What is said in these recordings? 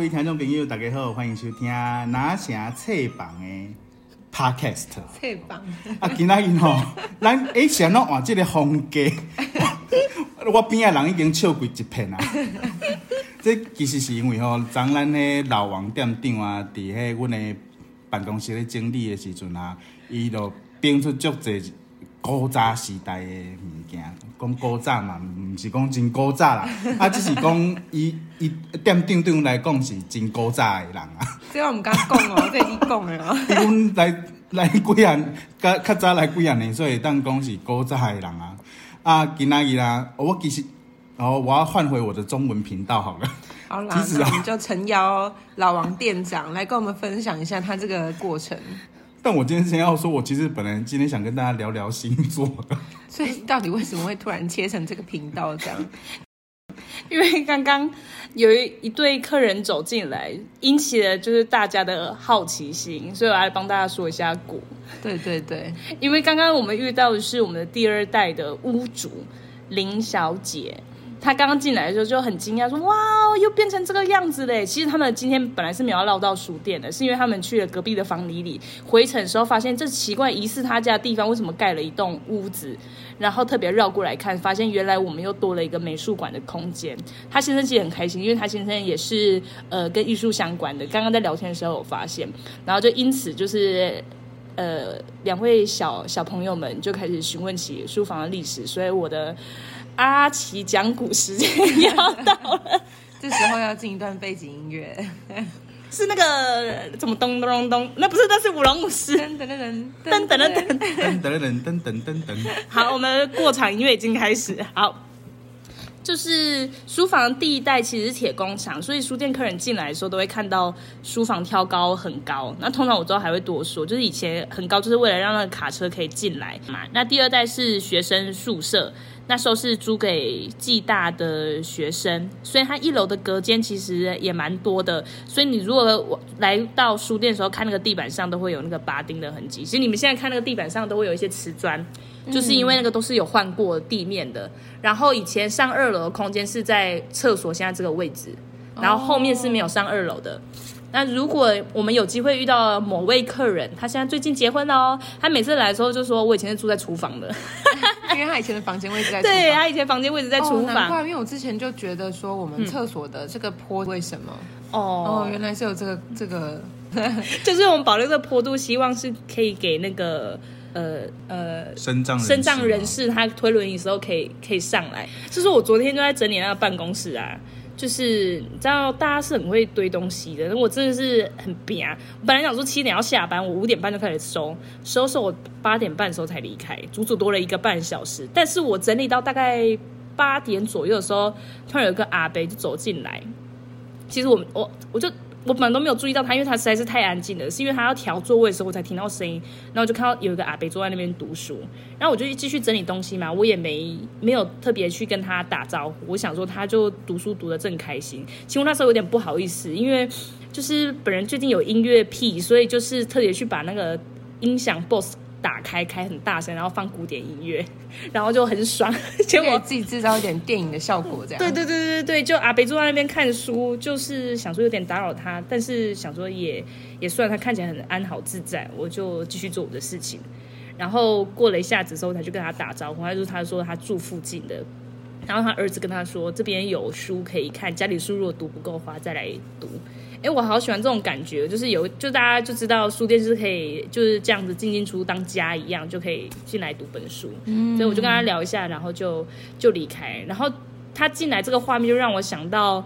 各位听众朋友，大家好，欢迎收听拿城册房的 Podcast。册房啊，今仔日吼，咱诶先拢换即个风格，我边仔人已经笑过一片啊。这其实是因为吼，昨咱迄老王店长啊，伫迄阮的办公室咧整理的时阵啊，伊就编出足侪古早时代的物件。讲古早嘛，毋是讲真古早啦，啊，只是讲伊伊店长对阮来讲是真古早的人啊。这我毋敢讲哦，这你讲的哦。伊阮来来几啊，较较早来几啊年，所以当讲是古早的人啊。啊，今仔日啦，我其实，哦，我要换回我的中文频道好了。好啦，其实啊那我们就诚邀老王店长来跟我们分享一下他这个过程。但我今天先要说，我其实本来今天想跟大家聊聊星座的。所以到底为什么会突然切成这个频道这样？因为刚刚有一一对客人走进来，引起了就是大家的好奇心，所以我来帮大家说一下股。对对对，因为刚刚我们遇到的是我们的第二代的屋主林小姐，他刚刚进来的时候就很惊讶，说：“哇，又变成这个样子嘞！”其实他们今天本来是没有绕到书店的，是因为他们去了隔壁的房里里，回程的时候发现这奇怪疑似他家的地方为什么盖了一栋屋子，然后特别绕过来看，发现原来我们又多了一个美术馆的空间。他先生其实很开心，因为他先生也是呃跟艺术相关的。刚刚在聊天的时候有发现，然后就因此就是呃两位小小朋友们就开始询问起书房的历史，所以我的阿奇讲古时间要到了。这时候要进一段背景音乐。是那个怎么咚咚咚？那不是，那是舞龙舞狮。噔噔噔噔噔噔噔。噔噔噔噔噔噔噔。好，我们过场音乐已经开始。好，就是书房第一代其实是铁工厂，所以书店客人进来的时候都会看到书房挑高很高。那通常我之后还会多说，就是以前很高就是为了让那个卡车可以进来嘛。那第二代是学生宿舍。那时候是租给暨大的学生，所以它一楼的隔间其实也蛮多的。所以你如果来到书店的时候，看那个地板上都会有那个拔钉的痕迹。其实你们现在看那个地板上都会有一些瓷砖，就是因为那个都是有换过地面的。然后以前上二楼的空间是在厕所现在这个位置，然后后面是没有上二楼的。那如果我们有机会遇到某位客人，他现在最近结婚了哦，他每次来的时候就说：“我以前是住在厨房的。” 因为他以前的房间位置在对他以前房间位置在厨哦，难房怪，因为我之前就觉得说我们厕所的这个坡为什么？哦哦，原来是有这个这个。就是我们保留这个坡度，希望是可以给那个呃呃身障身障人士他推轮椅的时候可以可以上来。就是我昨天就在整理那个办公室啊，就是你知道大家是很会堆东西的，我真的是很憋。我本来想说七点要下班，我五点半就开始收，收收我八点半的时候才离开，足足多了一个半小时。但是我整理到大概八点左右的时候，突然有个阿伯就走进来。其实我我我就我本来都没有注意到他，因为他实在是太安静了。是因为他要调座位的时候，我才听到声音，然后就看到有一个阿伯坐在那边读书，然后我就继续整理东西嘛，我也没没有特别去跟他打招呼。我想说他就读书读得正开心，其实那时候有点不好意思，因为就是本人最近有音乐癖，所以就是特别去把那个音响 BOSS 打开，开很大声，然后放古典音乐，然后就很爽。结果给自己制造一点电影的效果，这样。对对对对对，就阿北坐在那边看书，就是想说有点打扰他，但是想说也也算他看起来很安好自在，我就继续做我的事情。然后过了一下子之后，他就跟他打招呼，他就他说他住附近的，然后他儿子跟他说这边有书可以看，家里书如果读不够的话再来读。哎，我好喜欢这种感觉，就是有就大家就知道书店是可以就是这样子进进出当家一样，就可以进来读本书。嗯，所以我就跟他聊一下，然后就就离开。然后他进来这个画面就让我想到。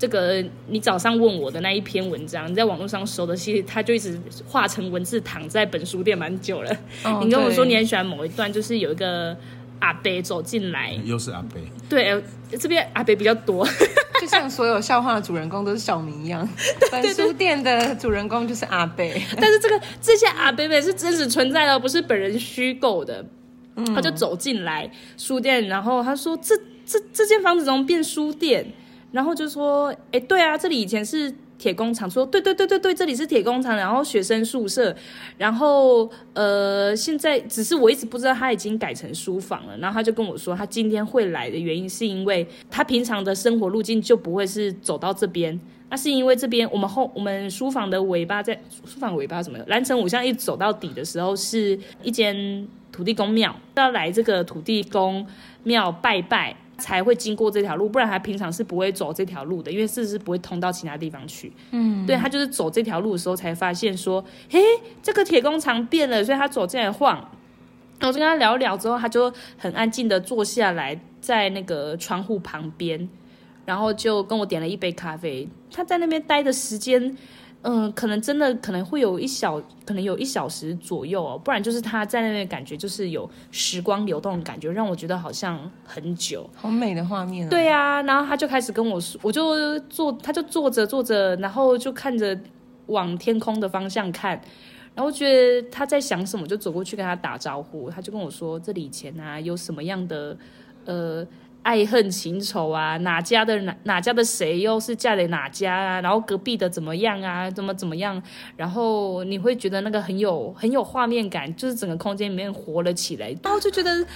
这个你早上问我的那一篇文章，你在网络上搜的，其实他就一直化成文字躺在本书店蛮久了。哦你跟我说你很喜欢某一段，就是有一个阿伯走进来，又是阿贝，对，呃这边阿伯比较多，就像所有笑话的主人公都是小明一样，本书店的主人公就是阿贝。但是这个这些阿伯伯是真实存在的，不是本人虚构的。他就走进来书店，然后他说：“这这这间房子怎么变书店？”然后就说：“哎，对啊，这里以前是铁工厂。”说：“对对对对对，这里是铁工厂，然后学生宿舍，然后呃，现在只是我一直不知道他已经改成书房了。”然后他就跟我说，他今天会来的原因是因为他平常的生活路径就不会是走到这边。那是因为这边我们后我们书房的尾巴在书房尾巴什么蓝城五巷一走到底的时候是一间土地公庙，要来这个土地公庙拜拜才会经过这条路，不然他平常是不会走这条路的，因为事实是不会通到其他地方去。嗯，对他就是走这条路的时候才发现说，嘿，这个铁工厂变了，所以他走进来晃。我就跟他聊聊之后，他就很安静的坐下来在那个窗户旁边。然后就跟我点了一杯咖啡。他在那边待的时间，嗯，可能真的可能会有一小，可能有一小时左右哦。不然就是他在那边感觉就是有时光流动的感觉，让我觉得好像很久。好美的画面。对啊，然后他就开始跟我说，我就坐，他就坐着坐着，然后就看着往天空的方向看，然后觉得他在想什么，就走过去跟他打招呼。他就跟我说，这里以前啊有什么样的呃。爱恨情仇啊，哪家的哪哪家的谁又是嫁给哪家啊？然后隔壁的怎么样啊？怎么怎么样？然后你会觉得那个很有很有画面感，就是整个空间里面活了起来，然后就觉得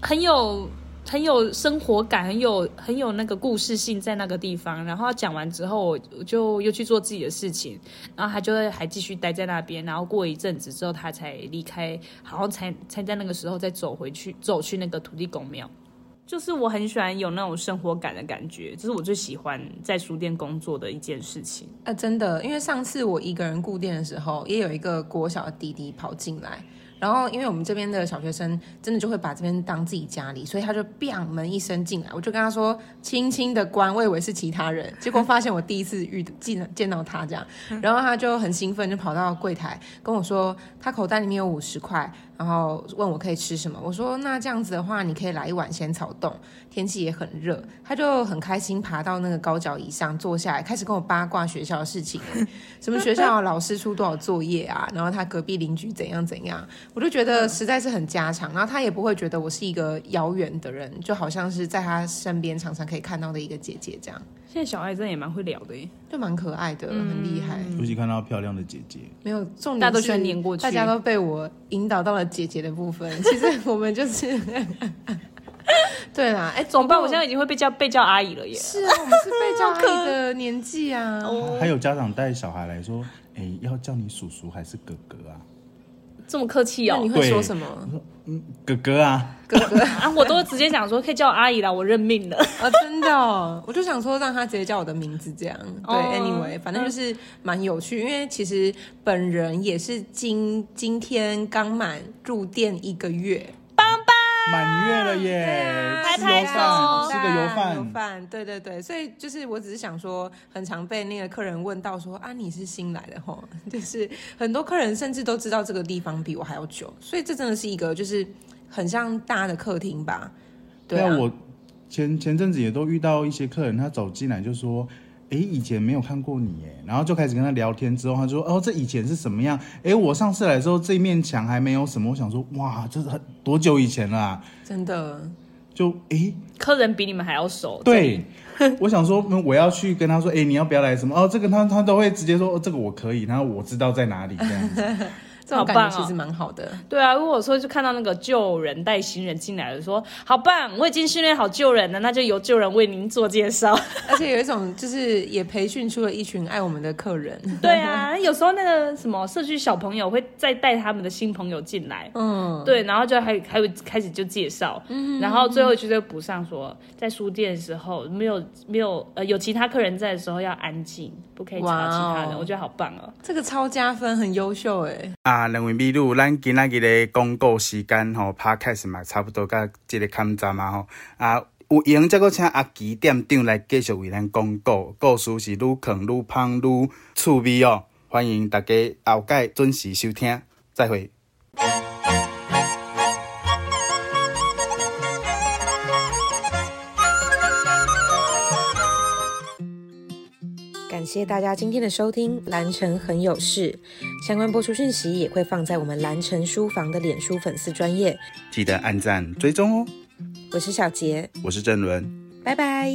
很有很有生活感，很有很有那个故事性在那个地方。然后讲完之后，我就又去做自己的事情，然后他就会还继续待在那边。然后过一阵子之后，他才离开，然后才才在那个时候再走回去，走去那个土地公庙。就是我很喜欢有那种生活感的感觉，这是我最喜欢在书店工作的一件事情。啊，真的，因为上次我一个人顾店的时候，也有一个国小的弟弟跑进来。然后，因为我们这边的小学生真的就会把这边当自己家里，所以他就砰门一声进来，我就跟他说轻轻的关，我以为是其他人，结果发现我第一次遇见见到他这样，然后他就很兴奋，就跑到柜台跟我说，他口袋里面有五十块，然后问我可以吃什么，我说那这样子的话，你可以来一碗仙草冻，天气也很热，他就很开心爬到那个高脚椅上坐下来，开始跟我八卦学校的事情，什么学校老师出多少作业啊，然后他隔壁邻居怎样怎样。我就觉得实在是很家常，然后他也不会觉得我是一个遥远的人，就好像是在他身边常常可以看到的一个姐姐这样。现在小孩真的也蛮会聊的，就蛮可爱的，很厉害。尤其看到漂亮的姐姐，没有重点，大家都喜欢黏过去，大家都被我引导到了姐姐的部分。其实我们就是，对啦，哎，怎么办？我现在已经会被叫被叫阿姨了耶。是啊，我们是被叫阿姨的年纪啊。还有家长带小孩来说，哎，要叫你叔叔还是哥哥啊？这么客气哦？你会说什么？嗯，哥哥啊，哥哥 啊，我都直接讲说可以叫我阿姨啦，我认命了啊！真的，我就想说让他直接叫我的名字，这样对。Anyway，反正就是蛮有趣，因为其实本人也是今今天刚满入店一个月。满月了耶！拍拍手，吃个油饭。油饭，对对对，所以就是我只是想说，很常被那个客人问到说啊，你是新来的吼，就是很多客人甚至都知道这个地方比我还要久，所以这真的是一个就是很像大的客厅吧？对啊，我前前阵子也都遇到一些客人，他走进来就说。哎，以前没有看过你哎，然后就开始跟他聊天。之后他说：“哦，这以前是什么样？哎，我上次来的时候，这面墙还没有什么。我想说，哇，这是很多久以前了？真的？就哎，客人比你们还要熟。对，我想说，我要去跟他说，哎，你要不要来什么？哦，这个他他都会直接说，哦，这个我可以，然后我知道在哪里这样子。这种感觉其实蛮好的。对啊，如果说就看到那个旧人带新人进来了，说好棒，我已经训练好旧人了，那就由旧人为您做介绍。而且有一种就是也培训出了一群爱我们的客人。对啊，有时候那个什么社区小朋友会再带他们的新朋友进来，嗯，对，然后就还还会开始就介绍，嗯，然后最后就再补上说，在书店的时候没有没有呃有其他客人在的时候要安静，不可以吵其他人，我觉得好棒哦，这个超加分，很优秀哎。啊，两位美女，咱今仔日的广告时间吼，拍开始嘛，差不多甲即个坎站嘛吼。啊，有闲则搁请阿奇店长来继续为咱广告，故事是愈看愈芳愈趣味哦。欢迎大家后届准时收听，再会。感谢大家今天的收听，蓝城很有事，相关播出讯息也会放在我们蓝城书房的脸书粉丝专业。记得按赞追踪哦。我是小杰，我是郑伦。拜拜。